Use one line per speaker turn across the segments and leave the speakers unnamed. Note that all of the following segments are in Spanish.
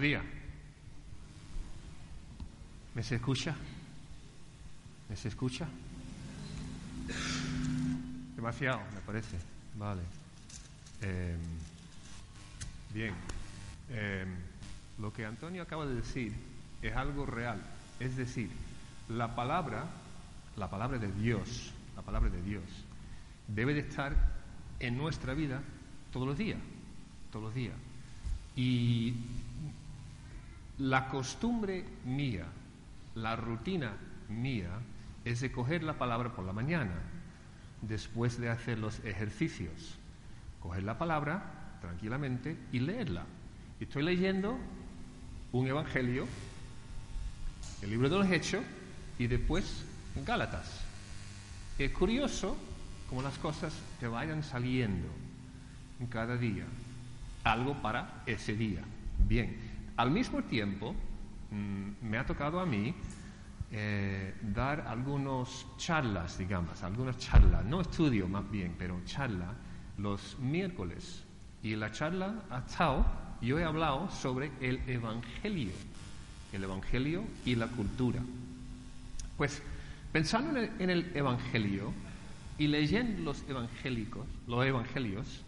Días. ¿Me se escucha? ¿Me se escucha? Demasiado, me parece. Vale. Eh, bien. Eh, lo que Antonio acaba de decir es algo real. Es decir, la palabra, la palabra de Dios, la palabra de Dios, debe de estar en nuestra vida todos los días. Todos los días. Y la costumbre mía, la rutina mía, es de coger la palabra por la mañana, después de hacer los ejercicios. Coger la palabra tranquilamente y leerla. Estoy leyendo un evangelio, el libro de los Hechos y después Gálatas. Es curioso cómo las cosas te vayan saliendo cada día. Algo para ese día. Bien, al mismo tiempo, mm, me ha tocado a mí eh, dar algunas charlas, digamos, algunas charlas, no estudio más bien, pero charla los miércoles. Y la charla ha estado, yo he hablado sobre el Evangelio, el Evangelio y la cultura. Pues pensando en el, en el Evangelio y leyendo los evangélicos, los evangelios,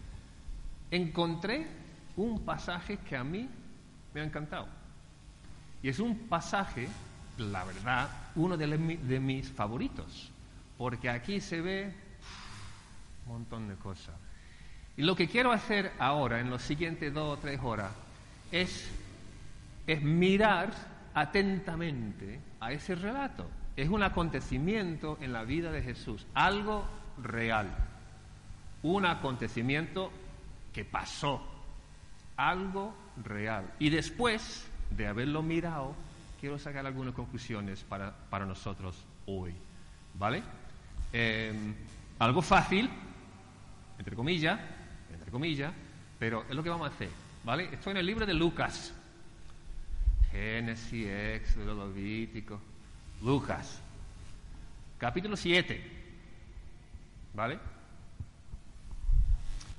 encontré un pasaje que a mí me ha encantado. Y es un pasaje, la verdad, uno de, mis favoritos, porque aquí se ve un montón de cosas. Y lo que quiero hacer ahora, en los siguientes dos o tres horas, es, es mirar atentamente a ese relato. Es un acontecimiento en la vida de Jesús, algo real, un acontecimiento que pasó, algo real. Y después de haberlo mirado, quiero sacar algunas conclusiones para, para nosotros hoy. ¿Vale? Eh, algo fácil, entre comillas, entre comillas, pero es lo que vamos a hacer. ¿Vale? Estoy en el libro de Lucas. Génesis, Éxodo, Levítico. Lucas. Capítulo 7. ¿Vale?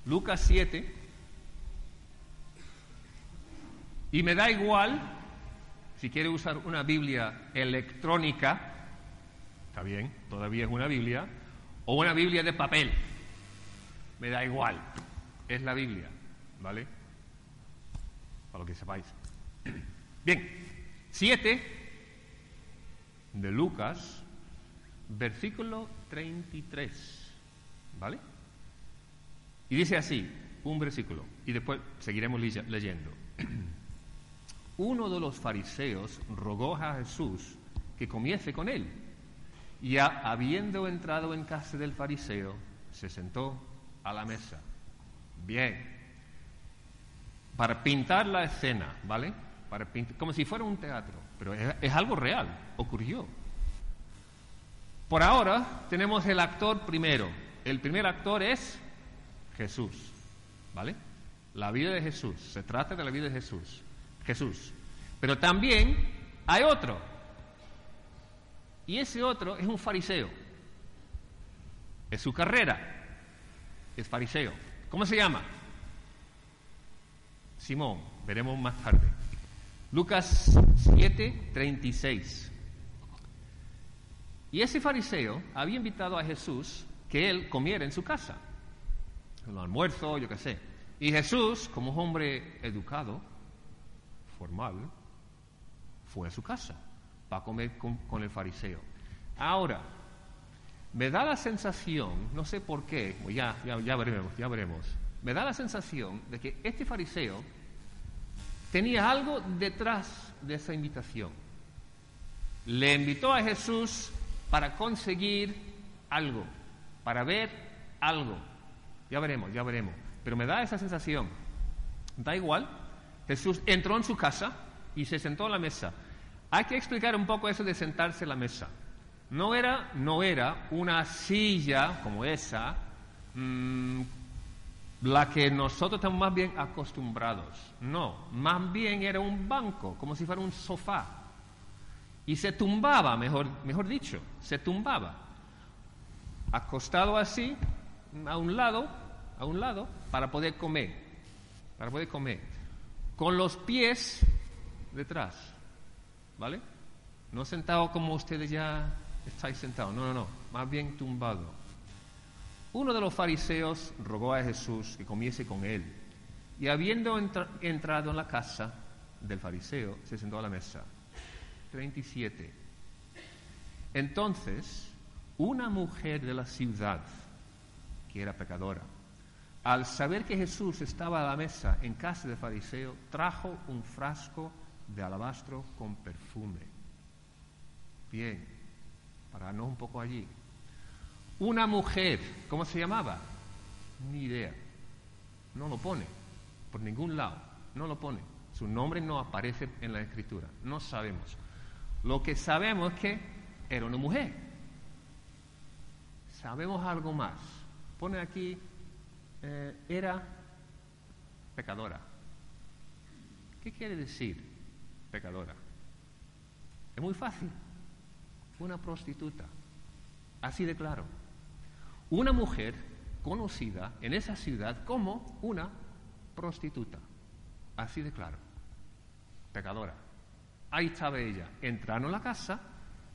Lucas 7. Y me da igual si quiere usar una Biblia electrónica, está bien, todavía es una Biblia, o una Biblia de papel. Me da igual, es la Biblia, ¿vale? Para lo que sepáis. Bien, 7 de Lucas, versículo 33, ¿vale? Y dice así, un versículo, y después seguiremos leyendo. Uno de los fariseos rogó a Jesús que comiese con él. Y habiendo entrado en casa del fariseo, se sentó a la mesa. Bien. Para pintar la escena, ¿vale? Para como si fuera un teatro. Pero es algo real, ocurrió. Por ahora tenemos el actor primero. El primer actor es Jesús, ¿vale? La vida de Jesús. Se trata de la vida de Jesús. Jesús. Pero también hay otro. Y ese otro es un fariseo. Es su carrera. Es fariseo. ¿Cómo se llama? Simón. Veremos más tarde. Lucas 7, 36. Y ese fariseo había invitado a Jesús que él comiera en su casa. El almuerzo, yo qué sé. Y Jesús, como hombre educado, formal, fue a su casa para comer con, el fariseo. Ahora, me da la sensación, no sé por qué, ya, ya, ya veremos, ya veremos, me da la sensación de que este fariseo tenía algo detrás de esa invitación. Le invitó a Jesús para conseguir algo, para ver algo, Ya veremos, ya veremos. Pero me da esa sensación. Da igual. Jesús entró en su casa y se sentó a la mesa. Hay que explicar un poco eso de sentarse a la mesa. No era, no era una silla como esa, mm, la que nosotros estamos más bien acostumbrados. No, más bien era un banco, como si fuera un sofá. Y se tumbaba, mejor, mejor dicho, se tumbaba. Acostado así, a un lado, a un lado, para poder comer. Para poder comer. Con los pies detrás. ¿Vale? No sentado como ustedes ya estáis sentados. No, no, no. Más bien tumbado. Uno de los fariseos rogó a Jesús que comiese con él. Y habiendo entrado en la casa del fariseo, se sentó a la mesa. 37. Entonces, una mujer de la ciudad, que era pecadora, al saber que Jesús estaba a la mesa en casa del fariseo, trajo un frasco de alabastro con perfume. Bien, pararnos un poco allí. Una mujer, ¿cómo se llamaba? Ni idea. No lo pone, por ningún lado, no lo pone. Su nombre no aparece en la escritura, no sabemos. Lo que sabemos es que era una mujer. Sabemos algo más. Pone aquí, eh, era pecadora. ¿Qué quiere decir pecadora? Es muy fácil. Una prostituta. Así de claro. Una mujer conocida en esa ciudad como una prostituta. Así de claro. Pecadora. Ahí estaba ella. Entraron a la casa,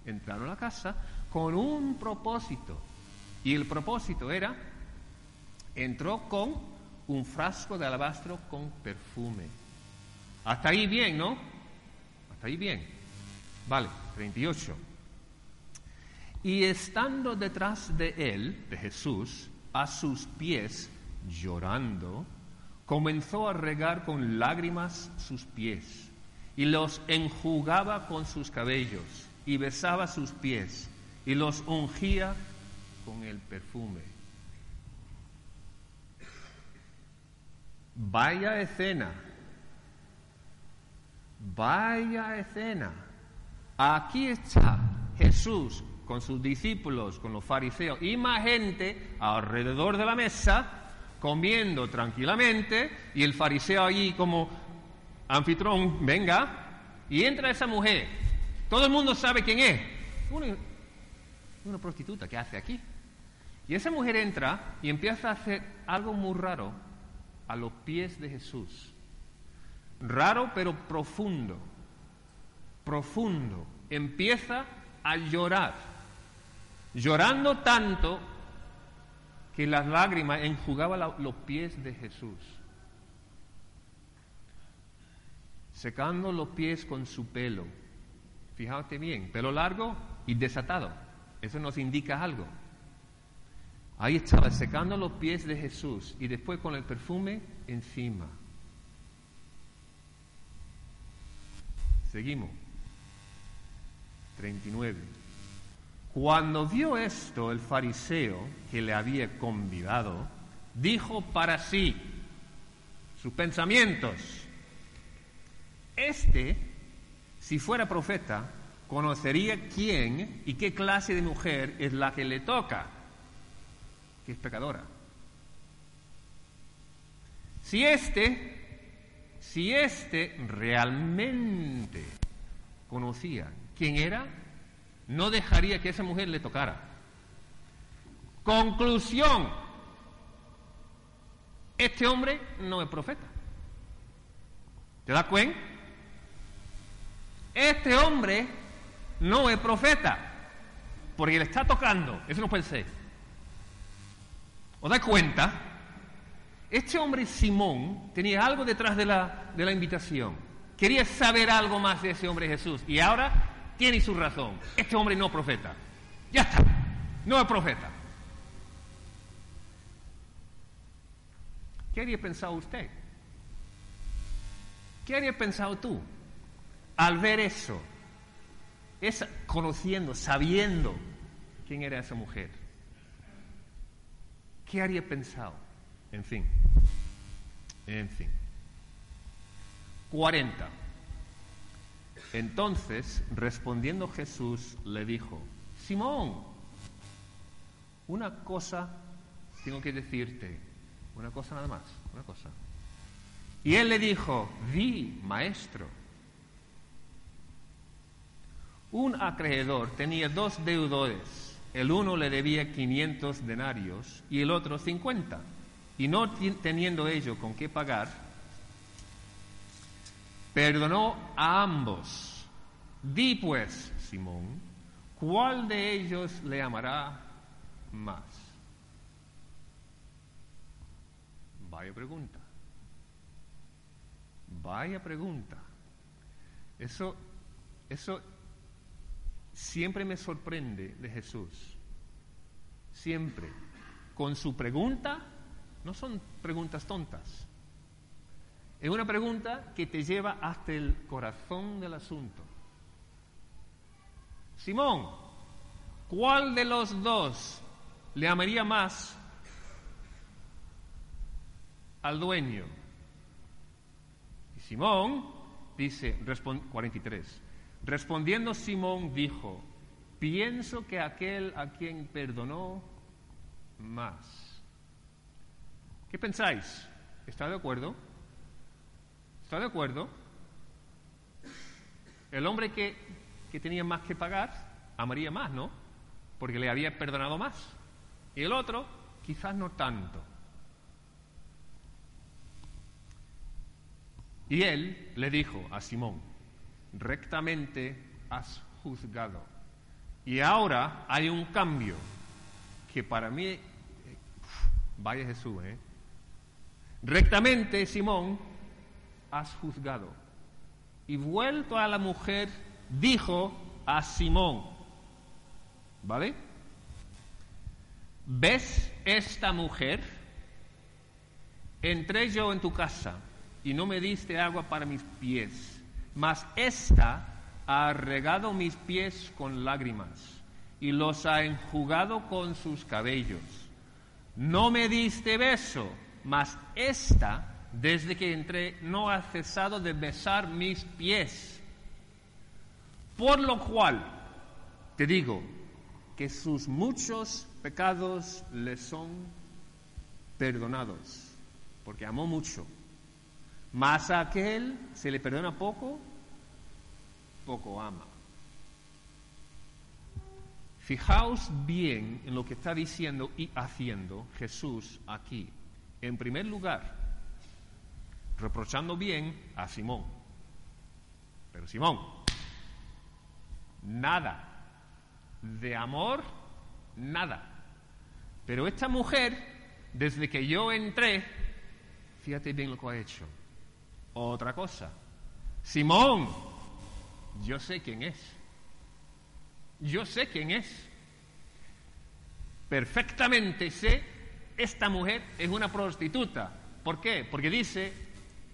entraron a la casa con un propósito. Y el propósito era, entró con un frasco de alabastro con perfume. Hasta ahí bien, ¿no? Hasta ahí bien. Vale, 38. Y estando detrás de él, de Jesús, a sus pies, llorando, comenzó a regar con lágrimas sus pies y los enjugaba con sus cabellos y besaba sus pies y los ungía con el perfume. Vaya escena, vaya escena. Aquí está Jesús con sus discípulos, con los fariseos y más gente alrededor de la mesa, comiendo tranquilamente, y el fariseo allí como anfitrón, venga, y entra esa mujer. Todo el mundo sabe quién es. Una, una prostituta que hace aquí. Y esa mujer entra y empieza a hacer algo muy raro a los pies de Jesús. Raro pero profundo. Profundo. Empieza a llorar. Llorando tanto que las lágrimas enjugaban los pies de Jesús. secando los pies con su pelo. Fíjate bien, pelo largo y desatado. Eso nos indica algo. Ahí estaba secando los pies de Jesús y después con el perfume encima. Seguimos. 39. Cuando vio esto el fariseo que le había convidado, dijo para sí sus pensamientos este, si fuera profeta, conocería quién y qué clase de mujer es la que le toca, es pecadora. Si este, si este realmente conocía quién era, no dejaría que esa mujer le tocara. Conclusión, este hombre no es profeta. ¿Te das cuenta? Este hombre no es profeta, porque le está tocando. Eso no puede ser. ¿Os da cuenta? Este hombre Simón tenía algo detrás de la, de la invitación. Quería saber algo más de ese hombre Jesús. Y ahora tiene su razón. Este hombre no es profeta. Ya está. No es profeta. ¿Qué había pensado usted? ¿Qué había pensado tú? Al ver eso, es conociendo, sabiendo quién era esa mujer, ¿qué haría pensado? En fin. En fin. 40. Entonces, respondiendo Jesús, le dijo, Simón, una cosa tengo que decirte, una cosa nada más, una cosa. Y él le dijo, di, maestro. Un acreedor tenía dos deudores. El uno le debía 500 denarios y el otro 50. Y no teniendo ello con qué pagar, perdonó a ambos. Di pues, Simón, ¿cuál de ellos le amará más? Vaya pregunta. Vaya pregunta. Eso, eso siempre me sorprende de Jesús. Siempre. Con su pregunta, no son preguntas tontas. Es una pregunta que te lleva hasta el corazón del asunto. Simón, ¿cuál de los dos le amaría más al dueño? Y Simón dice, 43, respondiendo Simón dijo, pienso que aquel a quien perdonó más. ¿Qué pensáis? ¿Está de acuerdo? ¿Está de acuerdo? El hombre que, que tenía más que pagar amaría más, ¿no? Porque le había perdonado más. Y el otro, quizás no tanto. Y él le dijo a Simón, rectamente has juzgado. Y ahora hay un cambio que para mí, eh, vaya Jesús, ¿eh? Rectamente, Simón, has juzgado. Y vuelto a la mujer, dijo a Simón, ¿vale? ¿Ves esta mujer? Entré yo en tu casa y no me diste agua para mis pies, mas esta ha regado mis pies con lágrimas y los ha enjugado con sus cabellos. No me diste beso, mas esta desde que entré, no ha cesado de besar mis pies. Por lo cual, te digo, que sus muchos pecados le son perdonados, porque amó mucho. Mas a aquel se le perdona poco, poco ama. Fijaos bien en lo que está diciendo y haciendo Jesús aquí. En primer lugar, reprochando bien a Simón. Pero Simón, nada. De amor, nada. Pero esta mujer, desde que yo entré, fíjate bien lo que ha hecho. Otra cosa. Simón, yo sé quién es. Yo sé quién es. Perfectamente sé, esta mujer es una prostituta. ¿Por qué? Porque dice,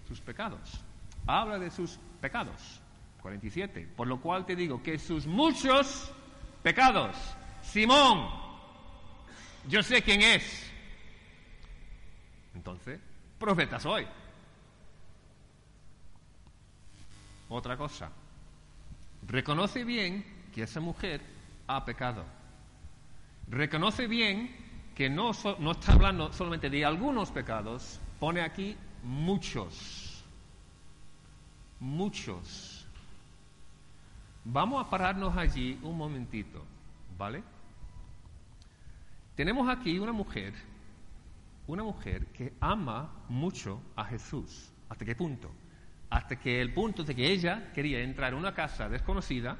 sus pecados. Habla de sus pecados. 47. Por lo cual te digo que sus muchos pecados. Simón, yo sé quién es. Entonces, profeta soy. Otra cosa. Reconoce bien que esa mujer ha pecado. Reconoce bien que no, no está hablando solamente de algunos pecados, pone aquí muchos, muchos. Vamos a pararnos allí un momentito, ¿vale? Tenemos aquí una mujer, una mujer que ama mucho a Jesús. ¿Hasta qué punto? Hasta que el punto de que ella quería entrar en una casa desconocida,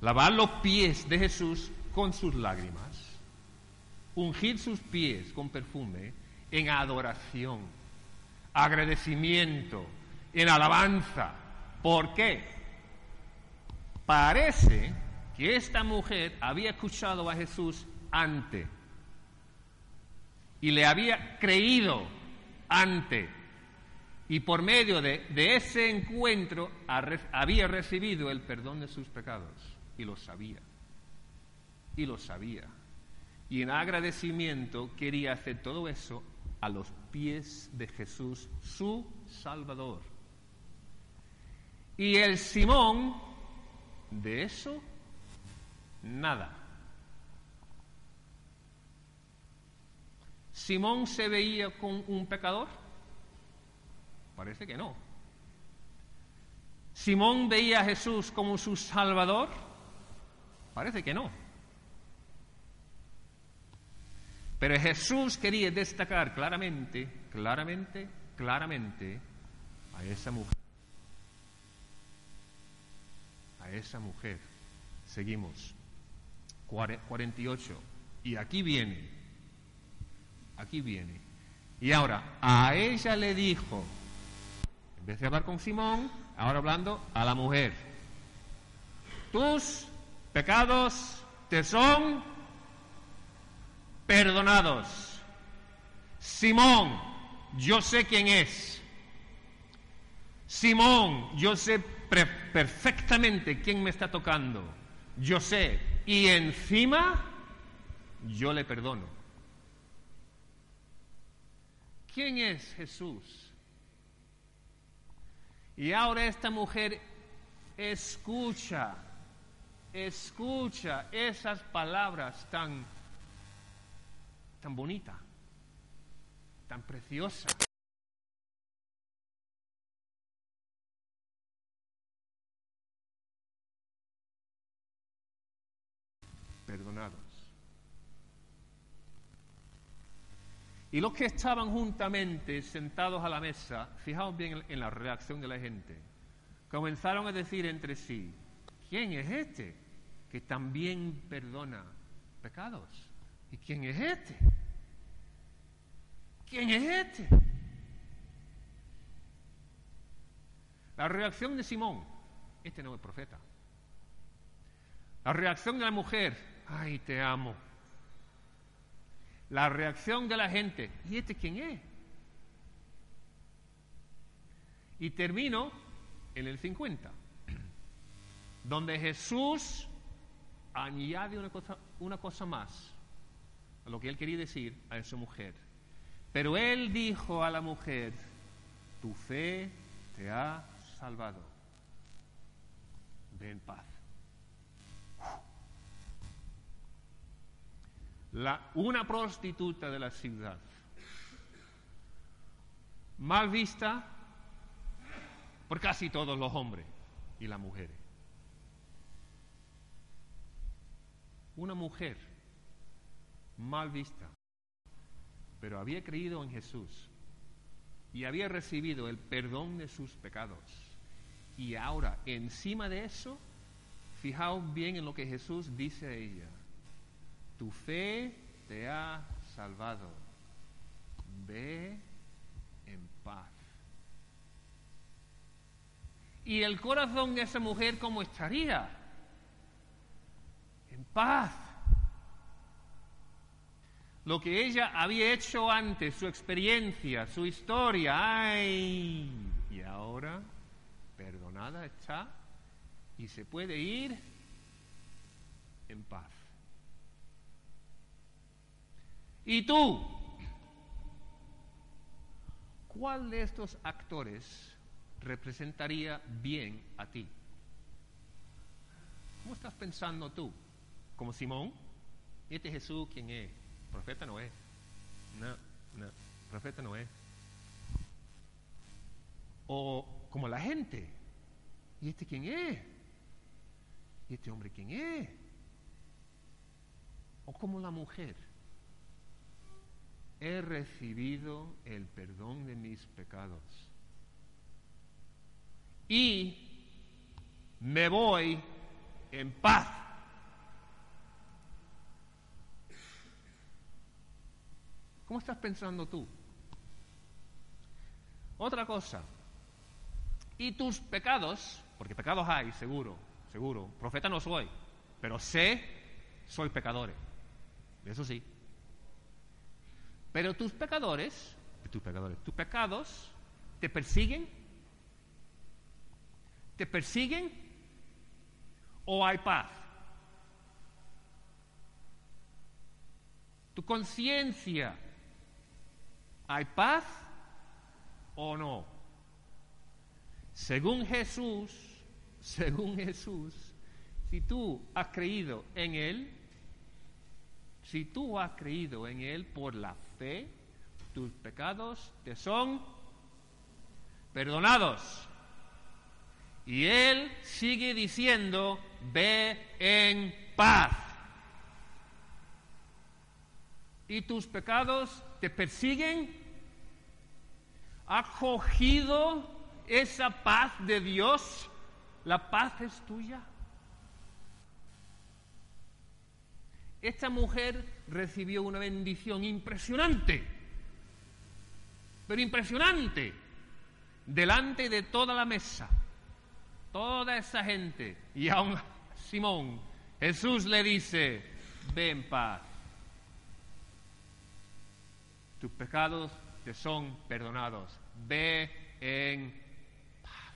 lavar los pies de Jesús con sus lágrimas, ungir sus pies con perfume en adoración agradecimiento, en alabanza. ¿Por qué? Parece que esta mujer había escuchado a Jesús antes y le había creído antes y por medio de, ese encuentro había recibido el perdón de sus pecados y lo sabía y lo sabía y en agradecimiento quería hacer todo eso a los pies de Jesús, su Salvador. Y el Simón, de eso, nada. ¿Simón se veía con un pecador? Parece que no. ¿Simón veía a Jesús como su Salvador? Parece que no. Pero Jesús quería destacar claramente, claramente, claramente a esa mujer. A esa mujer. Seguimos. 48. Y aquí viene. Aquí viene. Y ahora, a ella le dijo, en vez de hablar con Simón, ahora hablando a la mujer, tus pecados te son perdonados. Simón, yo sé quién es. Simón, yo sé perfectamente quién me está tocando. Yo sé. Y encima, yo le perdono. ¿Quién es Jesús? Y ahora esta mujer escucha, escucha esas palabras tan tan bonita, tan preciosa. Perdonados. Y los que estaban juntamente sentados a la mesa, fijaos bien en la reacción de la gente, comenzaron a decir entre sí, ¿quién es este que también perdona pecados? ¿Y quién es este? ¿Quién es este? La reacción de Simón, este no es profeta. La reacción de la mujer, ay, te amo. La reacción de la gente, ¿y este quién es? Y termino en el 50, donde Jesús añade una cosa, una cosa más lo que él quería decir a esa mujer. Pero él dijo a la mujer, tu fe te ha salvado. Ve en paz. La, una prostituta de la ciudad, mal vista por casi todos los hombres y las mujeres. Una mujer mal vista, pero había creído en Jesús y había recibido el perdón de sus pecados. Y ahora, encima de eso, fijaos bien en lo que Jesús dice a ella. Tu fe te ha salvado. Ve en paz. ¿Y el corazón de esa mujer cómo estaría? En paz lo que ella había hecho antes, su experiencia, su historia, ¡ay! Y ahora perdonada está y se puede ir en paz. ¿Y tú? ¿Cuál de estos actores representaría bien a ti? ¿Cómo estás pensando tú? ¿Como Simón? ¿Y este Jesús quién es? Profeta no es. No, no, profeta no es. O como la gente. ¿Y este quién es? ¿Y este hombre quién es? O como la mujer. He recibido el perdón de mis pecados. Y me voy en paz ¿Cómo estás pensando tú? Otra cosa. Y tus pecados, porque pecados hay, seguro, seguro. Profeta no soy, pero sé, soy pecador. Eso sí. Pero tus pecadores, tus pecadores, tus pecados te persiguen, te persiguen o hay paz. Tu conciencia ¿Hay paz o no? Según Jesús, según Jesús, si tú has creído en Él, si tú has creído en Él por la fe, tus pecados te son perdonados. Y Él sigue diciendo, ve en paz. ¿Y tus pecados te persiguen? ¿Has cogido esa paz de Dios? ¿La paz es tuya? Esta mujer recibió una bendición impresionante, pero impresionante, delante de toda la mesa, toda esa gente, y aún Simón, Jesús le dice, ven paz, tus pecados te son perdonados, ve en paz.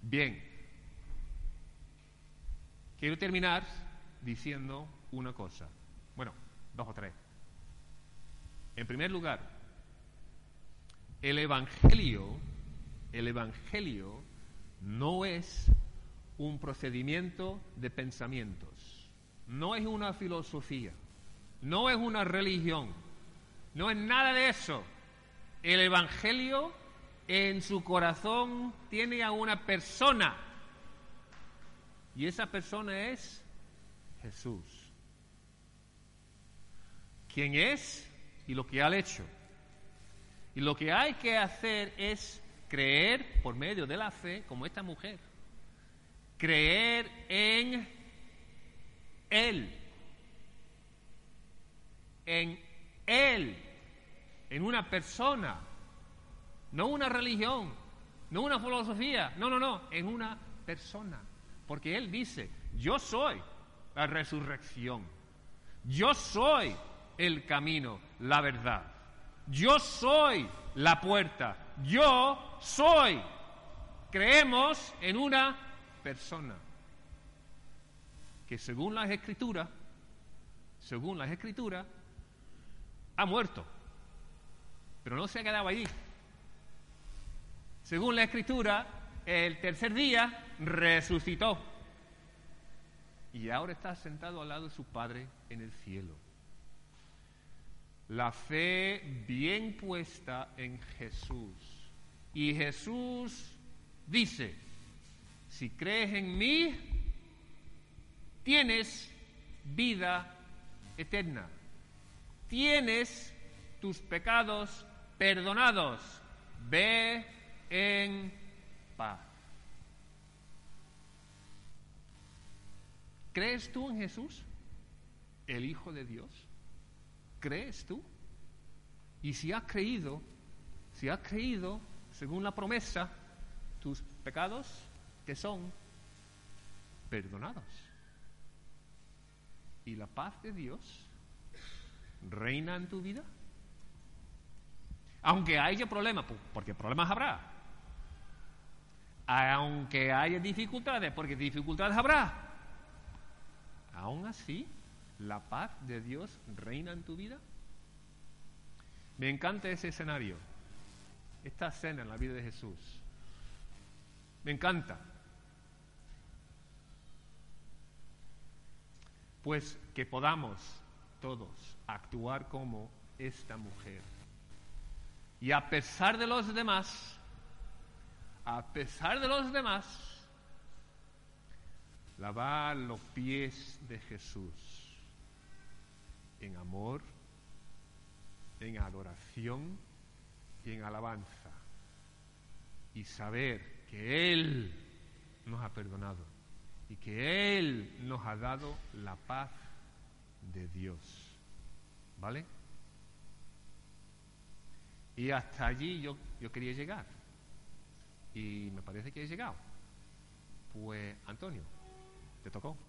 Bien, Quiero terminar diciendo una cosa. Bueno, dos o tres. En primer lugar, el Evangelio, el Evangelio no es un procedimiento de pensamientos, no es una filosofía, no es una religión, no es nada de eso. El Evangelio en su corazón tiene a una persona y esa persona es Jesús. ¿Quién es y lo que ha hecho? Y lo que hay que hacer es creer por medio de la fe, como esta mujer. Creer en Él. En Él. En una persona. No una religión. No una filosofía. No, no, no. En una persona. Porque Él dice, yo soy la resurrección, yo soy el camino, la verdad, yo soy la puerta, yo soy. Creemos en una persona que según las escrituras, según las escrituras, ha muerto, pero no se ha quedado allí. Según la escritura, el tercer día resucitó y ahora está sentado al lado de su Padre en el cielo. La fe bien puesta en Jesús. Y Jesús dice, si crees en mí, tienes vida eterna. Tienes tus pecados perdonados. Ve en paz. ¿Crees tú en Jesús, el Hijo de Dios? ¿Crees tú? Y si has creído, si has creído, según la promesa, tus pecados te son perdonados. ¿Y la paz de Dios reina en tu vida? Aunque haya problemas, porque problemas habrá. Aunque haya dificultades, porque dificultades habrá aún así, la paz de Dios reina en tu vida. Me encanta ese escenario, esta escena en la vida de Jesús. Me encanta. Pues que podamos todos actuar como esta mujer. Y a pesar de los demás, a pesar de los demás, lavar los pies de Jesús en amor, en adoración y en alabanza. Y saber que Él nos ha perdonado y que Él nos ha dado la paz de Dios. ¿Vale? Y hasta allí yo, yo quería llegar. Y me parece que he llegado. Pues, Antonio. Te tocó.